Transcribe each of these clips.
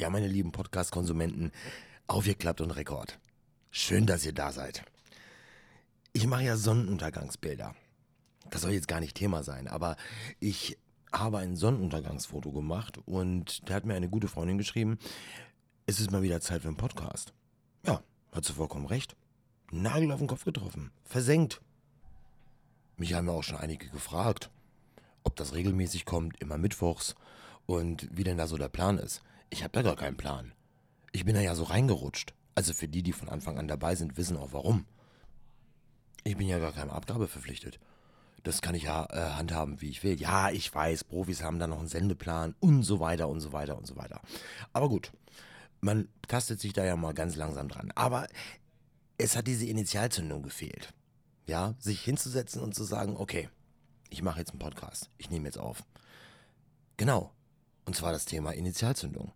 Ja, meine lieben Podcast-Konsumenten, aufgeklappt und Rekord. Schön, dass ihr da seid. Ich mache ja Sonnenuntergangsbilder. Das soll jetzt gar nicht Thema sein, aber ich habe ein Sonnenuntergangsfoto gemacht und da hat mir eine gute Freundin geschrieben, es ist mal wieder Zeit für einen Podcast. Ja, hat sie vollkommen recht. Nagel auf den Kopf getroffen. Versenkt. Mich haben ja auch schon einige gefragt, ob das regelmäßig kommt, immer mittwochs und wie denn da so der Plan ist. Ich habe da gar keinen Plan. Ich bin da ja so reingerutscht. Also für die, die von Anfang an dabei sind, wissen auch warum. Ich bin ja gar keiner Abgabe verpflichtet. Das kann ich ja äh, handhaben, wie ich will. Ja, ich weiß, Profis haben da noch einen Sendeplan und so weiter und so weiter und so weiter. Aber gut, man tastet sich da ja mal ganz langsam dran. Aber es hat diese Initialzündung gefehlt. Ja, sich hinzusetzen und zu sagen, okay, ich mache jetzt einen Podcast. Ich nehme jetzt auf. Genau. Und zwar das Thema Initialzündung.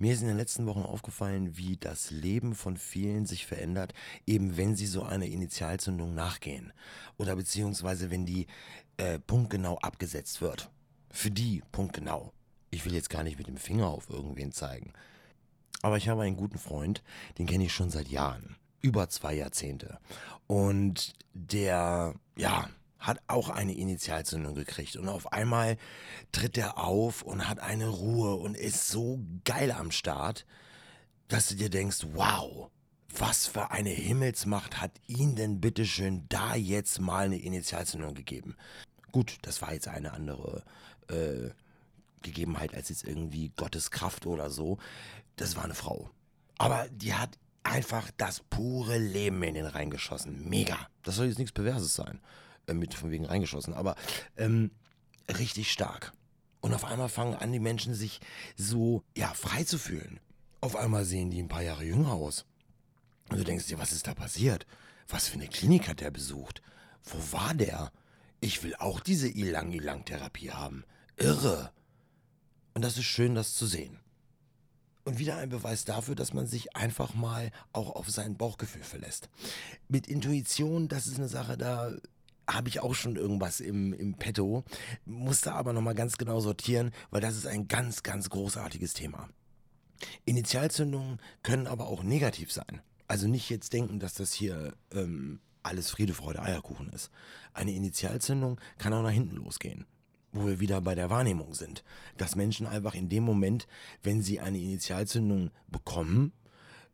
Mir ist in den letzten Wochen aufgefallen, wie das Leben von vielen sich verändert, eben wenn sie so einer Initialzündung nachgehen. Oder beziehungsweise wenn die äh, punktgenau abgesetzt wird. Für die punktgenau. Ich will jetzt gar nicht mit dem Finger auf irgendwen zeigen. Aber ich habe einen guten Freund, den kenne ich schon seit Jahren. Über zwei Jahrzehnte. Und der, ja, hat auch eine Initialzündung gekriegt. Und auf einmal tritt er auf und hat eine Ruhe und ist so geil am Start, dass du dir denkst, wow, was für eine Himmelsmacht hat ihn denn bitteschön da jetzt mal eine Initialzündung gegeben? Gut, das war jetzt eine andere äh, Gegebenheit als jetzt irgendwie Gottes Kraft oder so. Das war eine Frau. Aber die hat einfach das pure Leben in den reingeschossen. Mega. Das soll jetzt nichts Perverses sein. Äh, mit von wegen reingeschossen, aber ähm, richtig stark. Und auf einmal fangen an, die Menschen sich so, ja, frei zu fühlen. Auf einmal sehen die ein paar Jahre jünger aus. Und du denkst dir, was ist da passiert? Was für eine Klinik hat der besucht? Wo war der? Ich will auch diese Ilang-Ilang-Therapie haben. Irre. Und das ist schön, das zu sehen. Und wieder ein Beweis dafür, dass man sich einfach mal auch auf sein Bauchgefühl verlässt. Mit Intuition, das ist eine Sache, da habe ich auch schon irgendwas im, im Petto, musste aber nochmal ganz genau sortieren, weil das ist ein ganz, ganz großartiges Thema. Initialzündungen können aber auch negativ sein. Also nicht jetzt denken, dass das hier ähm, alles Friede, Freude, Eierkuchen ist. Eine Initialzündung kann auch nach hinten losgehen. Wo wir wieder bei der Wahrnehmung sind. Dass Menschen einfach in dem Moment, wenn sie eine Initialzündung bekommen,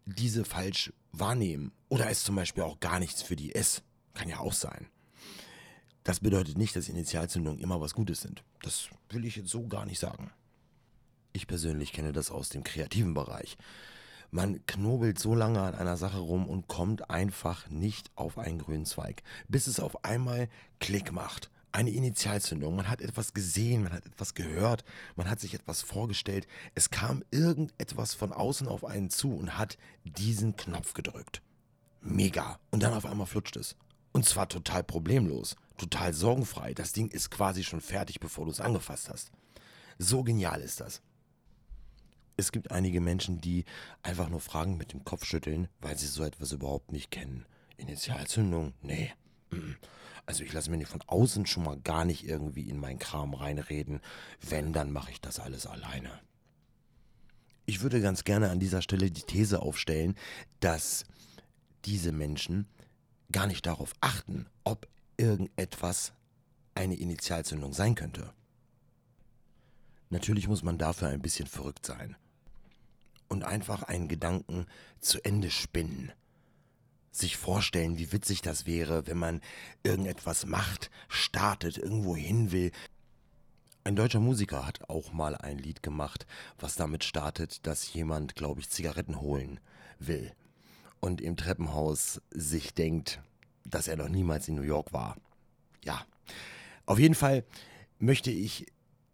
diese falsch wahrnehmen. Oder es zum Beispiel auch gar nichts für die ist. Kann ja auch sein. Das bedeutet nicht, dass Initialzündungen immer was Gutes sind. Das will ich jetzt so gar nicht sagen. Ich persönlich kenne das aus dem kreativen Bereich. Man knobelt so lange an einer Sache rum und kommt einfach nicht auf einen grünen Zweig, bis es auf einmal Klick macht. Eine Initialzündung. Man hat etwas gesehen, man hat etwas gehört, man hat sich etwas vorgestellt. Es kam irgendetwas von außen auf einen zu und hat diesen Knopf gedrückt. Mega. Und dann auf einmal flutscht es. Und zwar total problemlos, total sorgenfrei. Das Ding ist quasi schon fertig, bevor du es angefasst hast. So genial ist das. Es gibt einige Menschen, die einfach nur Fragen mit dem Kopf schütteln, weil sie so etwas überhaupt nicht kennen. Initialzündung? Nee. Also ich lasse mir nicht von außen schon mal gar nicht irgendwie in meinen Kram reinreden. Wenn, dann mache ich das alles alleine. Ich würde ganz gerne an dieser Stelle die These aufstellen, dass diese Menschen gar nicht darauf achten, ob irgendetwas eine Initialzündung sein könnte. Natürlich muss man dafür ein bisschen verrückt sein und einfach einen Gedanken zu Ende spinnen. Sich vorstellen, wie witzig das wäre, wenn man irgendetwas macht, startet, irgendwo hin will. Ein deutscher Musiker hat auch mal ein Lied gemacht, was damit startet, dass jemand, glaube ich, Zigaretten holen will und im Treppenhaus sich denkt, dass er noch niemals in New York war. Ja, auf jeden Fall möchte ich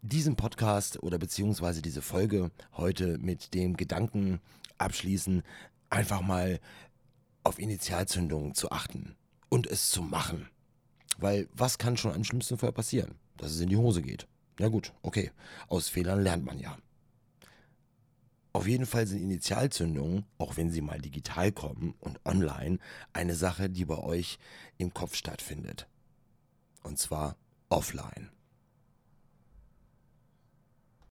diesen Podcast oder beziehungsweise diese Folge heute mit dem Gedanken abschließen, einfach mal auf Initialzündungen zu achten und es zu machen. Weil was kann schon am schlimmsten Fall passieren? Dass es in die Hose geht. Ja gut, okay. Aus Fehlern lernt man ja. Auf jeden Fall sind Initialzündungen, auch wenn sie mal digital kommen und online, eine Sache, die bei euch im Kopf stattfindet. Und zwar offline.